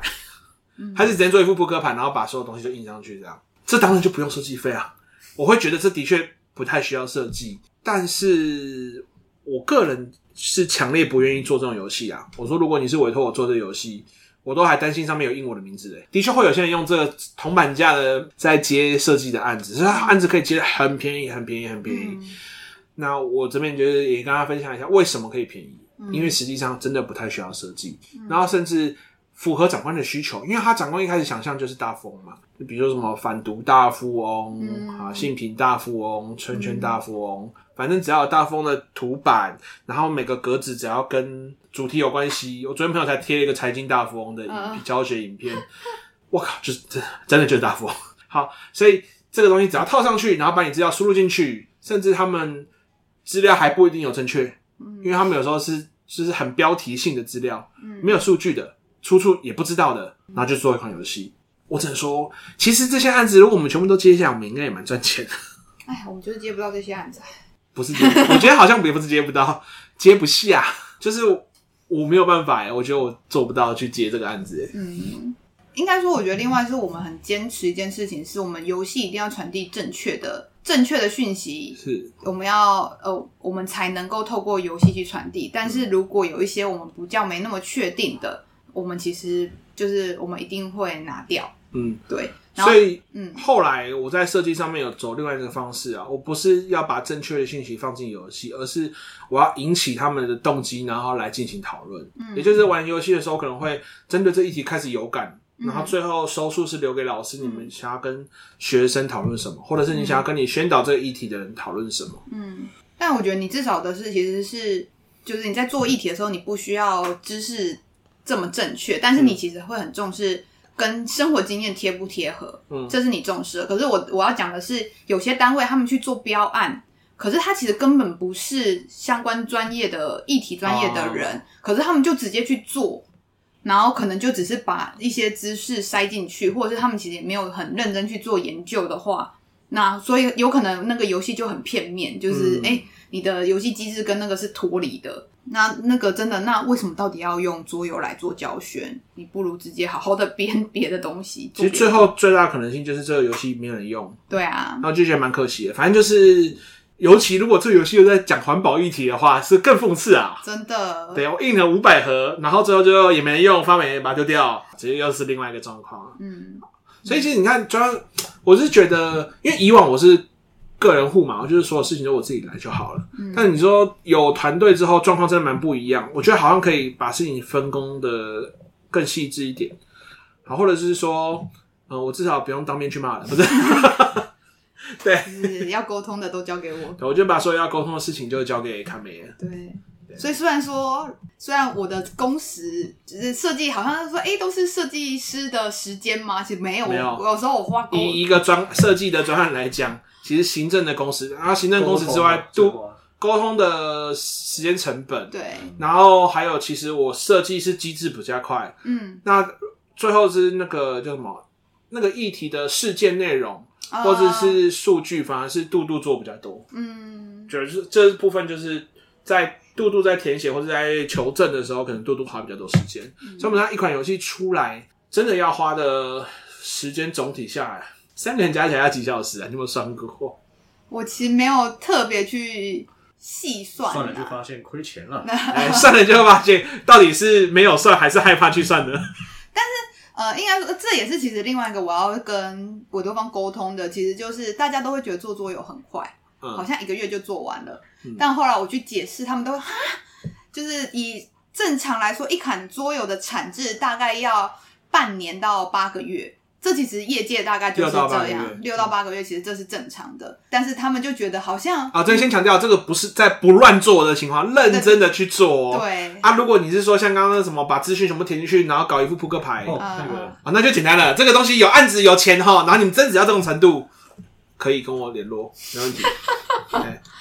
还是直接做一副扑克牌，然后把所有东西都印上去，这样，这当然就不用设计费啊。我会觉得这的确不太需要设计，但是我个人是强烈不愿意做这种游戏啊。我说，如果你是委托我做这个游戏，我都还担心上面有印我的名字诶。的确会有些人用这个铜板价的在接设计的案子，所以案子可以接得很便宜，很便宜，很便宜。那我这边觉得也跟大家分享一下为什么可以便宜，因为实际上真的不太需要设计，然后甚至。符合长官的需求，因为他长官一开始想象就是大富翁嘛，就比如说什么反毒大富翁、嗯、啊，性平大富翁、圈圈大富翁，嗯、反正只要有大富翁的图板，然后每个格子只要跟主题有关系。我昨天朋友才贴了一个财经大富翁的影教学影片，我、呃、靠，就是真真的就是大富翁。*laughs* 好，所以这个东西只要套上去，然后把你资料输入进去，甚至他们资料还不一定有正确，因为他们有时候是就是很标题性的资料，没有数据的。出处也不知道的，然后就做一款游戏。我只能说，其实这些案子如果我们全部都接下来，我们应该也蛮赚钱的。*laughs* 哎，我们就是接不到这些案子。不是接，我觉得好像也不是接不到，*laughs* 接不下，就是我没有办法哎，我觉得我做不到去接这个案子。嗯，应该说，我觉得另外是我们很坚持一件事情，是我们游戏一定要传递正确的、正确的讯息。是，我们要呃，我们才能够透过游戏去传递。但是如果有一些我们不叫没那么确定的。我们其实就是我们一定会拿掉，嗯，对。所以，嗯，后来我在设计上面有走另外一个方式啊，我不是要把正确的信息放进游戏，而是我要引起他们的动机，然后来进行讨论。嗯，也就是玩游戏的时候可能会针对这议题开始有感，嗯，然后最后收束是留给老师，你们想要跟学生讨论什么，或者是你想要跟你宣导这个议题的人讨论什么。嗯，但我觉得你至少的是，其实是就是你在做议题的时候，你不需要知识。这么正确，但是你其实会很重视跟生活经验贴不贴合，嗯，这是你重视的。可是我我要讲的是，有些单位他们去做标案，可是他其实根本不是相关专业的议题专业的人，哦，可是他们就直接去做，然后可能就只是把一些知识塞进去，或者是他们其实也没有很认真去做研究的话，那所以有可能那个游戏就很片面，就是哎，嗯，你的游戏机制跟那个是脱离的。那那个真的，那为什么到底要用桌游来做教学？你不如直接好好的编别的东西。其实最后最大的可能性就是这个游戏没有人用。对啊，然后就觉得蛮可惜的。反正就是，尤其如果这个游戏又在讲环保议题的话，是更讽刺啊！真的。对，我印了五百盒，然后最后就也没人用，发霉把它丢掉，直接又是另外一个状况。嗯，所以其实你看，主要我是觉得，因为以往我是。个人户嘛，就是所有事情都我自己来就好了。嗯、但你说有团队之后，状况真的蛮不一样。我觉得好像可以把事情分工的更细致一点，好，或者是说，嗯，我至少不用当面去骂了，不是？*laughs* 对，要沟通的都交给我。我就把所有要沟通的事情就交给卡梅对所以虽然说，虽然我的工时只是设计，好像说，哎、欸，都是设计师的时间吗？其实没有，没有。我有时候我花以一个专设计的专案来讲。其实行政的工时，然后行政工时之外，都沟通的时间成本，对，然后还有其实我设计是机制比较快，嗯，那最后是那个叫什么？那个议题的事件内容或者是数据，反而是杜杜做比较多，嗯，就是这部分就是在杜杜在填写或者在求证的时候，可能杜杜花比较多时间。嗯、所以，我们一款游戏出来，真的要花的时间总体下来，三个人加起来要几小时啊？你有没有算过？我其实没有特别去细算，算了就发现亏钱了。*laughs* 哎，算了就发现到底是没有算还是害怕去算呢？但是呃，应该说这也是其实另外一个我要跟委托方沟通的，其实就是大家都会觉得做桌游很快，嗯、好像一个月就做完了。嗯、但后来我去解释，他们都会哈，就是以正常来说，一款桌游的产制大概要半年到八个月。这其实业界大概就是这样，六到八个月，其实这是正常的。但是他们就觉得好像啊，这先强调，这个不是在不乱做的情况，认真的去做。对啊，如果你是说像刚刚什么把资讯全部填进去，然后搞一副扑克牌，哦，啊，那就简单了。这个东西有案子有钱哈，然后你们真只要这种程度，可以跟我联络，没问题。*laughs*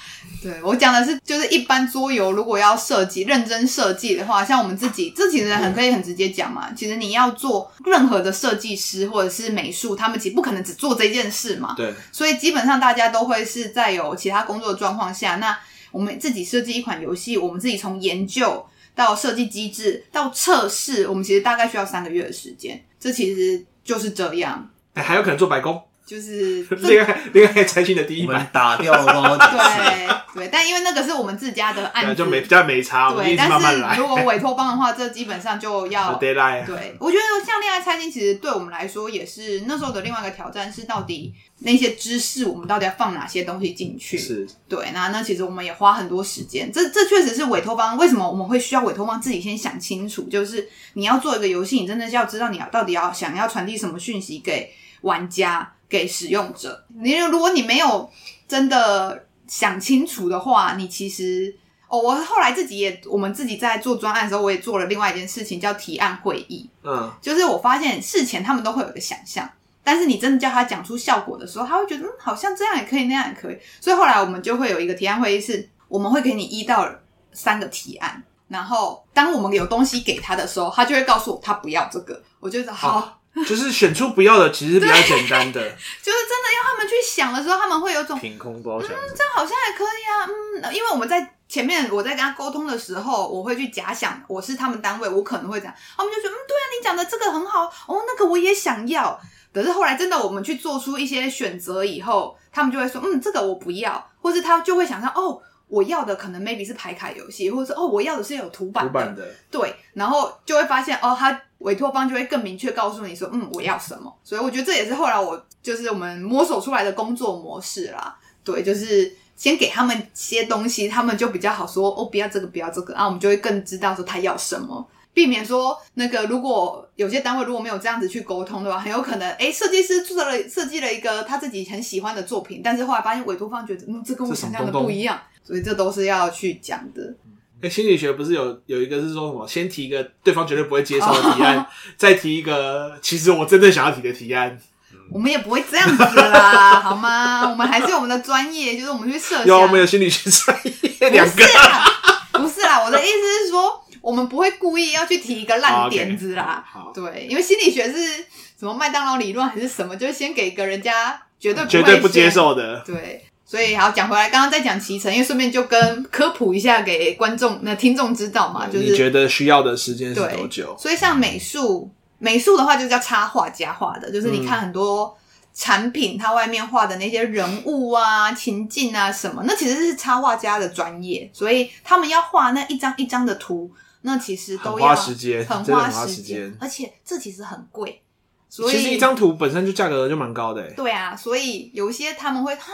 对，我讲的是，就是一般桌游如果要设计认真设计的话，像我们自己，这其实很可以很直接讲嘛。其实你要做任何的设计师或者是美术，他们其实不可能只做这件事嘛。对，所以基本上大家都会是在有其他工作的状况下，那我们自己设计一款游戏，我们自己从研究到设计机制到测试，我们其实大概需要三个月的时间。这其实就是这样。哎，还有可能做白工。就是恋爱恋爱拆信的第一版打掉了吗？对对，但因为那个是我们自家的案子，就没比较没差。对，慢慢，但是如果委托方的话，这基本上就要 *laughs* deadline。对，我觉得像恋爱拆信，其实对我们来说也是那时候的另外一个挑战，是到底那些知识我们到底要放哪些东西进去？是对，那那其实我们也花很多时间。这这确实是委托方为什么我们会需要委托方自己先想清楚，就是你要做一个游戏，你真的是要知道你要到底要想要传递什么讯息给玩家。给使用者，你如果你没有真的想清楚的话，你其实哦，我后来自己也，我们自己在做专案的时候，我也做了另外一件事情，叫提案会议。嗯，就是我发现事前他们都会有个想象，但是你真的叫他讲出效果的时候，他会觉得嗯，好像这样也可以，那样也可以。所以后来我们就会有一个提案会议，是我们会给你一到三个提案，然后当我们有东西给他的时候，他就会告诉我他不要这个。我觉得好。哦 *laughs* 就是选出不要的，其实比较简单的。*laughs* 就是真的要他们去想的时候，他们会有种凭空包想。嗯，这样好像也可以啊。嗯，因为我们在前面我在跟他沟通的时候，我会去假想我是他们单位，我可能会这样。他们就觉得，嗯，对啊，你讲的这个很好哦，那个我也想要。可是后来真的我们去做出一些选择以后，他们就会说，嗯，这个我不要，或是他就会想象，哦，我要的可能 maybe 是牌卡游戏，或者是哦，我要的是有图版的。版的。对，然后就会发现，哦，他。委托方就会更明确告诉你说，嗯，我要什么。所以我觉得这也是后来我就是我们摸索出来的工作模式啦。对，就是先给他们些东西，他们就比较好说，哦，不要这个，不要这个，然后我们就会更知道说他要什么，避免说那个如果有些单位如果没有这样子去沟通的话，很有可能，哎，设计师做了设计了一个他自己很喜欢的作品，但是后来发现委托方觉得，嗯，这跟我想象的不一样，所以这都是要去讲的。哎，心理学不是有有一个是说什么？先提一个对方绝对不会接受的提案，oh. *laughs* 再提一个其实我真正想要提的提案。我们也不会这样子啦，*laughs* 好吗？我们还是有我们的专业，就是我们去设想。有我们有心理学专业两个。不是啦，我的意思是说，我们不会故意要去提一个烂点子啦。好，对，因为心理学是什么麦当劳理论还是什么，就是先给一个人家绝对绝对不接受的。对。所以好讲回来，刚刚在讲骑乘，因为顺便就跟科普一下给观众、那听众知道嘛，就是你觉得需要的时间是多久？所以像美术，美术的话就叫插画家画的，就是你看很多产品，它外面画的那些人物啊、情境啊什么，那其实是插画家的专业，所以他们要画那一张一张的图，那其实都要很花时间，很花时间，而且这其实很贵。所以其实一张图本身就价格就蛮高的，对啊，所以有些他们会哈。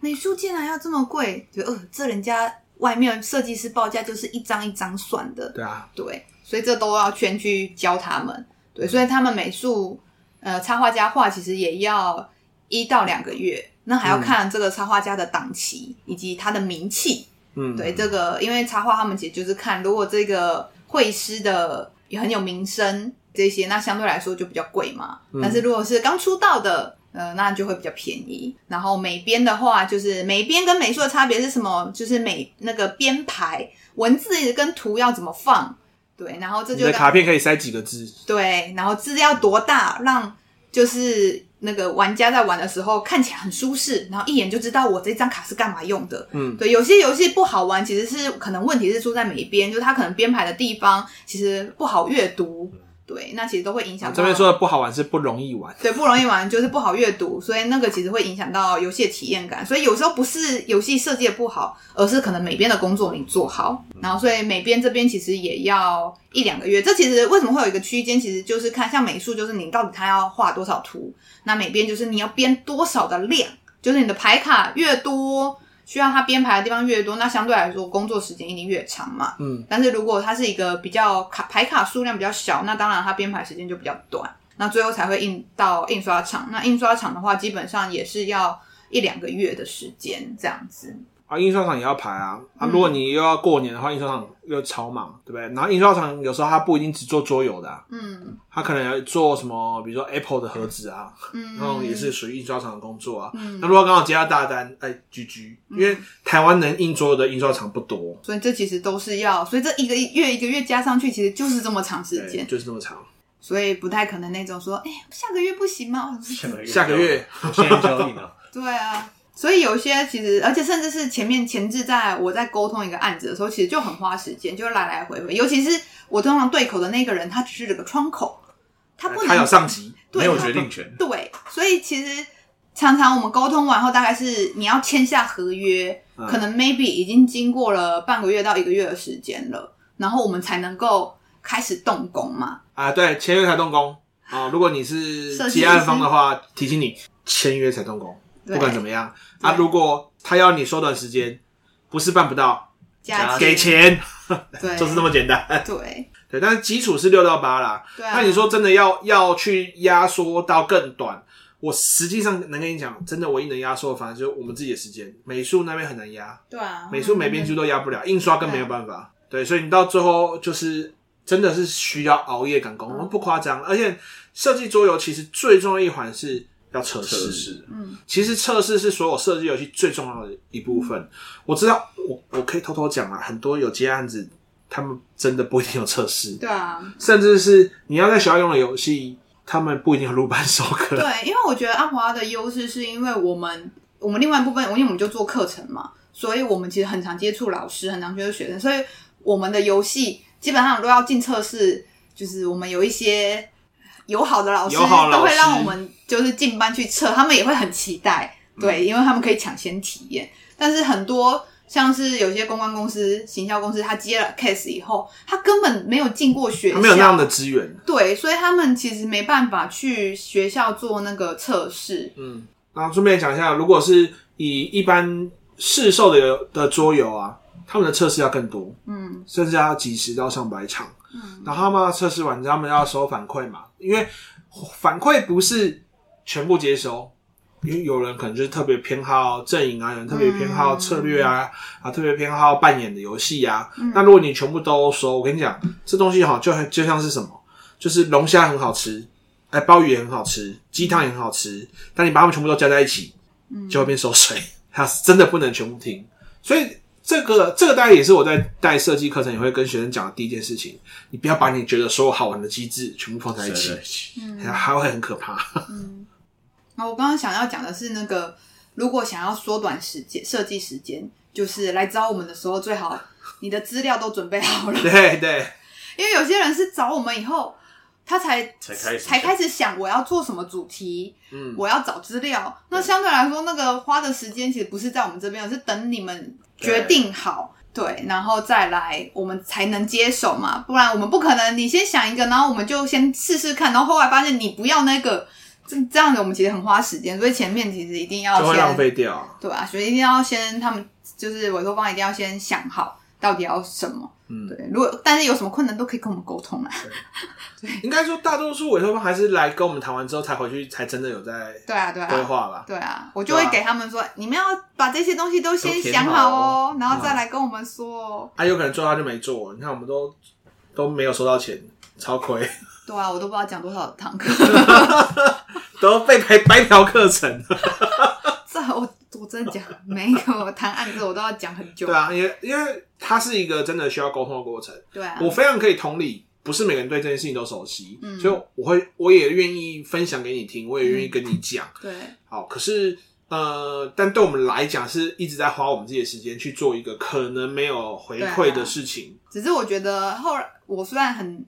美术竟然要这么贵？就呃，这人家外面设计师报价就是一张一张算的。对啊，对，所以这都要先去教他们。对，所以他们美术呃插画家画其实也要一到两个月，那还要看这个插画家的档期以及他的名气。嗯，对，这个因为插画他们其实就是看，如果这个绘师的也很有名声这些，那相对来说就比较贵嘛。嗯，但是如果是刚出道的。呃，那就会比较便宜。然后美编的话，就是美编跟美术的差别是什么？就是美那个编排文字跟图要怎么放，对，然后这就你的卡片可以塞几个字，对，然后字要多大，让就是那个玩家在玩的时候看起来很舒适，然后一眼就知道我这张卡是干嘛用的。嗯，对，有些游戏不好玩，其实是可能问题是出在美编，就是它可能编排的地方其实不好阅读。对，那其实都会影响到。这边说的不好玩是不容易玩。对，不容易玩就是不好阅读，所以那个其实会影响到游戏的体验感。所以有时候不是游戏设计的不好，而是可能美编的工作没做好。然后，所以美编这边其实也要一两个月。这其实为什么会有一个区间？其实就是看像美术，就是你到底他要画多少图；那美编就是你要编多少的量，就是你的牌卡越多。需要他编排的地方越多，那相对来说工作时间一定越长嘛。嗯，但是如果它是一个比较卡排卡数量比较小，那当然它编排时间就比较短，那最后才会印到印刷厂。那印刷厂的话，基本上也是要一两个月的时间这样子。啊，印刷厂也要排啊！啊，如果你又要过年的话，印刷厂又超忙，对不对？然后印刷厂有时候它不一定只做桌游的，啊，嗯，它可能要做什么，比如说 Apple 的盒子啊，嗯，然后也是属于印刷厂的工作啊。嗯，那如果刚好接到大单，哎，GG，因为台湾能印桌游的印刷厂不多，所以这其实都是要，所以这一个月一个月加上去，其实就是这么长时间，就是这么长，所以不太可能那种说，哎，下个月不行吗？下个月，下个月先交易呢？*laughs* 对啊。所以有些其实，而且甚至是前面前置，在我在沟通一个案子的时候，其实就很花时间，就来来回回。尤其是我通常对口的那个人，他只是这个窗口，他不能，他有上级，对没有决定权。对，所以其实常常我们沟通完后，大概是你要签下合约，嗯、可能 maybe 已经经过了半个月到一个月的时间了，然后我们才能够开始动工嘛。啊，对，签约才动工啊、哦。如果你是结案方的话，提醒你签约才动工。不管怎么样啊，如果他要你缩短时间，不是办不到，加给钱，*laughs* 对，就是这么简单。对 *laughs* 对，但是基础是六到八啦。对啊。那你说真的要要去压缩到更短，我实际上能跟你讲，真的唯一能压缩的反正就是我们自己的时间。美术那边很难压，对啊，美术美编剧都压不了，印刷更没有办法。对，所以你到最后就是真的是需要熬夜赶工，我们不夸张。而且设计桌游其实最重要一环是。要测试，嗯，其实测试是所有设计游戏最重要的一部分。嗯、我知道，我我可以偷偷讲啊，很多有接案子，他们真的不一定有测试，对啊，甚至是你要在学校用的游戏，他们不一定有录班授课。对，因为我觉得阿华的优势是因为我们我们另外一部分，因为我们就做课程嘛，所以我们其实很常接触老师，很常接触学生，所以我们的游戏基本上都要进测试，就是我们有一些。友好的老师都会让我们就是进班去测，他们也会很期待，对，因为他们可以抢先体验。但是很多像是有些公关公司、行销公司，他接了 case 以后，他根本没有进过学校，没有那样的资源，对，所以他们其实没办法去学校做那个测试。嗯，然后顺便讲一下，如果是以一般市售的的桌游啊，他们的测试要更多，嗯，甚至要几十到上百场。嗯，然后他们要测试完，他们要收反馈嘛？因为反馈不是全部接收，因为有人可能就是特别偏好阵营啊，有人特别偏好策略啊，嗯、啊，特别偏好扮演的游戏啊。嗯、那如果你全部都收，我跟你讲，这东西哈，就就像是什么，就是龙虾很好吃，哎，鲍鱼也很好吃，鸡汤也很好吃，但你把它们全部都加在一起，就会变馊水。*laughs* 它真的不能全部听，所以。这个这个大概也是我在带设计课程也会跟学生讲的第一件事情，你不要把你觉得所有好玩的机制全部放在一起，嗯，还会很可怕。嗯，那我刚刚想要讲的是那个，如果想要缩短时间，设计时间，就是来找我们的时候，最好你的资料都准备好了。*laughs* 对对，因为有些人是找我们以后。他才才开始才开始想我要做什么主题，嗯，我要找资料。那相对来说，那个花的时间其实不是在我们这边，而是等你们决定好，对，对，然后再来，我们才能接手嘛。不然我们不可能，你先想一个，然后我们就先试试看，然后后来发现你不要那个，这这样子我们其实很花时间。所以前面其实一定要先就会浪费掉，对啊，所以一定要先他们就是委托方一定要先想好到底要什么，嗯，对。如果但是有什么困难都可以跟我们沟通啊。对 *laughs* 应该说，大多数委托方还是来跟我们谈完之后才回去，才真的有在对啊对啊规划吧。对啊，我就会给他们说，你们要把这些东西都先想好哦，然后再来跟我们说。啊，有可能做他就没做，你看我们都都没有收到钱，超亏。对啊，我都不知道讲多少堂课。*laughs* 都被白白嫖课程。这我 *laughs* 我真的讲，没有谈案子我都要讲很久。对啊，因为因为它是一个真的需要沟通的过程。对啊，我非常可以同理，不是每个人对这件事情都熟悉，嗯，所以我会我也愿意分享给你听，我也愿意跟你讲。嗯、对，好，可是呃，但对我们来讲，是一直在花我们自己的时间去做一个可能没有回馈的事情。啊、只是我觉得后来我虽然很。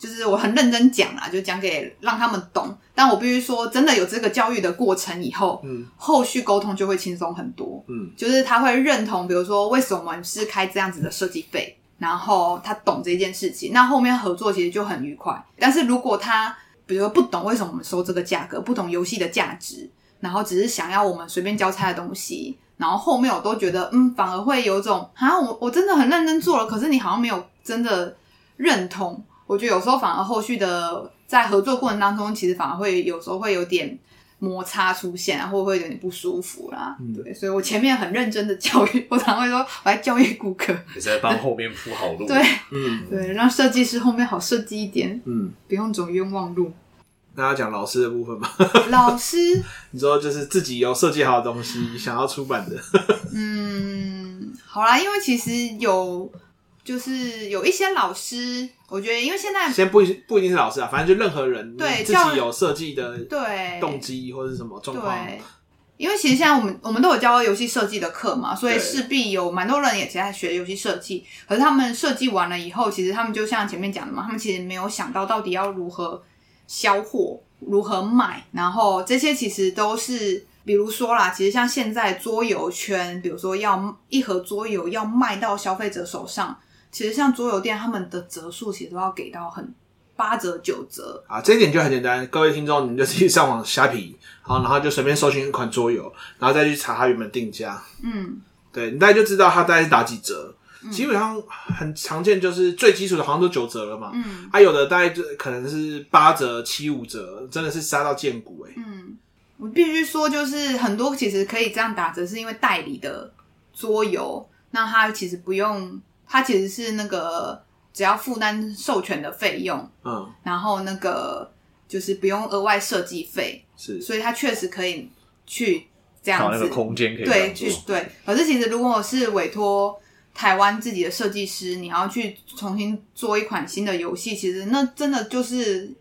就是我很认真讲啦，就讲给让他们懂。但我必须说，真的有这个教育的过程以后，嗯，后续沟通就会轻松很多。嗯，就是他会认同，比如说为什么我们是开这样子的设计费，然后他懂这件事情，那后面合作其实就很愉快。但是如果他比如说不懂为什么我们收这个价格，不懂游戏的价值，然后只是想要我们随便交差的东西，然后后面我都觉得，嗯，反而会有种啊，我我真的很认真做了，可是你好像没有真的认同。我觉得有时候反而后续的在合作过程当中，其实反而会有时候会有点摩擦出现啊，或会有点不舒服啦。嗯，对，所以我前面很认真的教育，*laughs* 我常会说我在教育顾客，也在帮后面铺好路。*laughs* 对，嗯，对，让设计师后面好设计一点，嗯，不用走冤枉路。那要讲老师的部分吧。老师，*laughs* 你说就是自己有设计好的东西想要出版的。嗯，好啦，因为其实有。就是有一些老师，我觉得因为现在先不不一定是老师啊，反正就任何人对自己有设计的对动机或者是什么状况。因为其实现在我们我们都有教游戏设计的课嘛，所以势必有蛮多人也在学游戏设计。可是他们设计完了以后，其实他们就像前面讲的嘛，他们其实没有想到到底要如何销货、如何卖，然后这些其实都是。比如说啦，其实像现在桌游圈，比如说要一盒桌游要卖到消费者手上。其实像桌游店，他们的折数其实都要给到很八折九折啊，这一点就很简单。各位听众，你们就自己上网虾皮，好，然后就随便搜寻一款桌游，然后再去查它原本定价。嗯，对，你大概就知道它大概是打几折。嗯、基本上很常见，就是最基础的好像都九折了嘛。嗯，还、啊、有的大概就可能是八折、七五折，真的是杀到见骨哎、欸。嗯，我必须说，就是很多其实可以这样打折，是因为代理的桌游，那它其实不用。它其实是那个只要负担授权的费用，嗯，然后那个就是不用额外设计费，是，所以它确实可以去这样子，那个空间可以对去对。可是其实如果我是委托台湾自己的设计师，你要去重新做一款新的游戏，其实那真的就是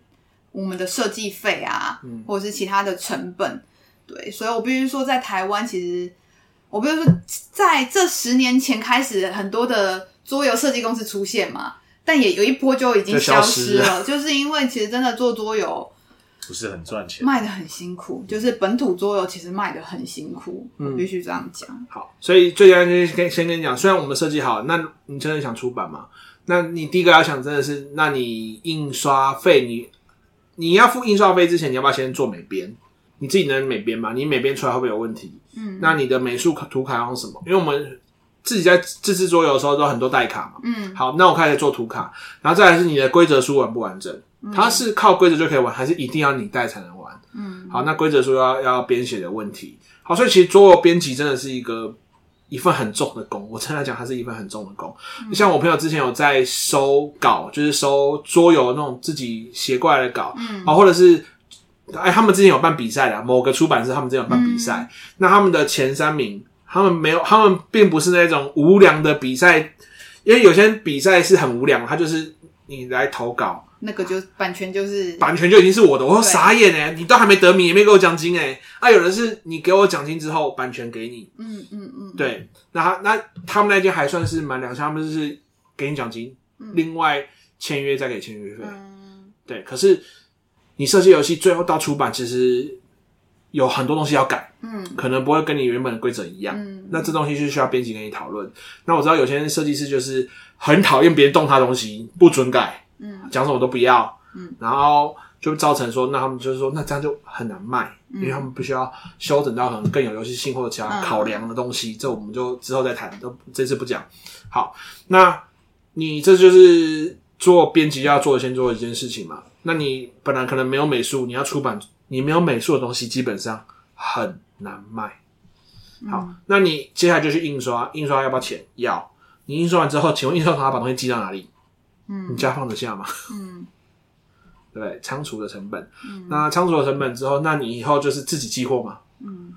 我们的设计费啊，嗯，或者是其他的成本，对。所以我必须说，在台湾其实我必须说，在这十年前开始很多的。桌游设计公司出现嘛，但也有一波就已经消失了，就，失了 *laughs* 就是因为其实真的做桌游不是很赚钱，卖的很辛苦，就是本土桌游其实卖的很辛苦，嗯，必须这样讲。好，所以最先跟先跟你讲，虽然我们设计好，那你真的想出版吗？那你第一个要想真的是，那你印刷费，你你要付印刷费之前，你要不要先做美编？你自己能美编吗？你美编出来会不会有问题？嗯，那你的美术图卡用什么？因为我们。自己在自制桌游的时候都很多代卡嘛，嗯，好，那我开始做图卡，然后再来是你的规则书完不完整？嗯、它是靠规则就可以玩，还是一定要你带才能玩？嗯，好，那规则书要要编写的问题，好，所以其实桌游编辑真的是一个一份很重的工，我真的来讲，它是一份很重的工。嗯、像我朋友之前有在收稿，就是收桌游那种自己写过来的稿，嗯，好，或者是哎，他们之前有办比赛的，某个出版社他们之前有办比赛，嗯、那他们的前三名。他们没有，他们并不是那种无良的比赛，因为有些比赛是很无良，他就是你来投稿，那个就版权就是版权就已经是我的，我说傻眼哎，你都还没得名，也没给我奖金哎，啊，有的是你给我奖金之后版权给你，嗯嗯嗯，对，那他那他们那间还算是蛮良心，他们就是给你奖金，嗯、另外签约再给签约费，嗯、对，可是你设计游戏最后到出版，其实。有很多东西要改，嗯，可能不会跟你原本的规则一样，嗯，那这东西是需要编辑跟你讨论。那我知道有些设计师就是很讨厌别人动他东西，不准改，嗯，讲什么都不要，嗯，然后就造成说，那他们就是说，那这样就很难卖，嗯，因为他们必须要修整到可能更有游戏性或者其他考量的东西，嗯，这我们就之后再谈，都这次不讲。好，那你这就是做编辑要做的，先做的一件事情嘛。那你本来可能没有美术，你要出版。你没有美术的东西，基本上很难卖。好，嗯、那你接下来就去印刷，印刷要不要钱？要。你印刷完之后，请问印刷厂要把东西寄到哪里？嗯，你家放得下吗？嗯，*laughs* 对，仓储的成本。嗯、那仓储的成本之后，那你以后就是自己寄货嘛？嗯，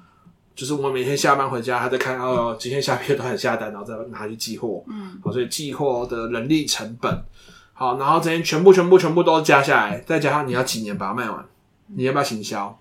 就是我每天下班回家，还在看哦，今天下批都很下单，然后再拿去寄货。嗯，好，所以寄货的人力成本，好，然后这些全部全部全部都加下来，再加上你要几年把它卖完，你要不要行销？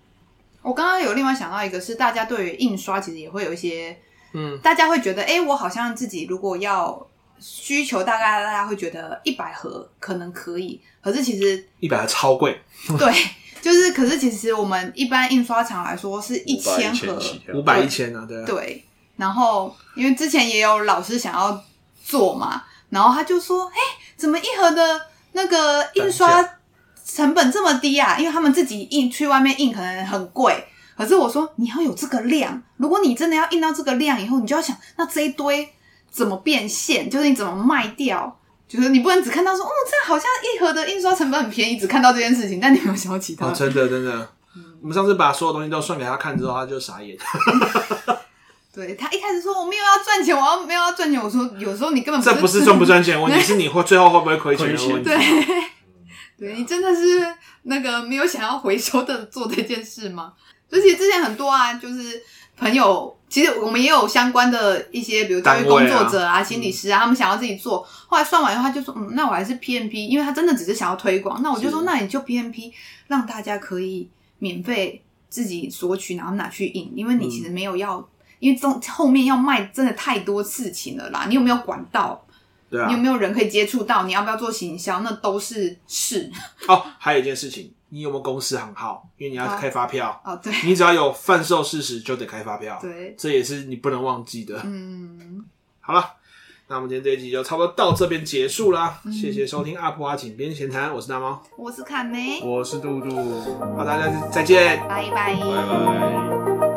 我刚刚有另外想到一个，是大家对于印刷其实也会有一些，嗯，大家会觉得，哎、欸，我好像自己如果要需求，大概大家会觉得一百盒可能可以，可是其实一百盒超贵，*laughs* 对，就是，可是其实我们一般印刷厂来说是一千盒，五百一千啊，对，对，然后因为之前也有老师想要做嘛，然后他就说，哎、欸，怎么一盒的那个印刷成本这么低啊，因为他们自己印去外面印可能很贵，可是我说你要有这个量，如果你真的要印到这个量以后，你就要想那这一堆怎么变现，就是你怎么卖掉，就是你不能只看到说哦，这好像一盒的印刷成本很便宜，只看到这件事情，但你没有想到其他。哦，真的真的，嗯、我们上次把所有东西都算给他看之后，他就傻眼。对，他一开始说我没有要赚钱，我要没有要赚钱，我说有时候你根本不这不是赚不赚钱问题，是你会最后会不会亏钱的问题。对。对，你真的是那个没有想要回收的做这件事吗？所以其实之前很多啊，就是朋友，其实我们也有相关的一些，比如教育工作者啊、啊心理师啊，他们想要自己做，后来算完以后，他就说，嗯，那我还是 PMP，因为他真的只是想要推广，那我就说，那你就 PMP，让大家可以免费自己索取，然后拿去印，因为你其实没有要，嗯、因为中后面要卖真的太多事情了啦，你有没有管道？对啊，你有没有人可以接触到？你要不要做行销？那都是事。哦，还有一件事情，你有没有公司行号？因为你要开发票。哦，对，你只要有贩售事实，就得开发票。对，这也是你不能忘记的。嗯，好了，那我们今天这一集就差不多到这边结束啦。嗯、谢谢收听阿普阿井边闲谈，我是大猫，我是卡梅，我是杜杜，好，大家再见，拜拜，拜拜。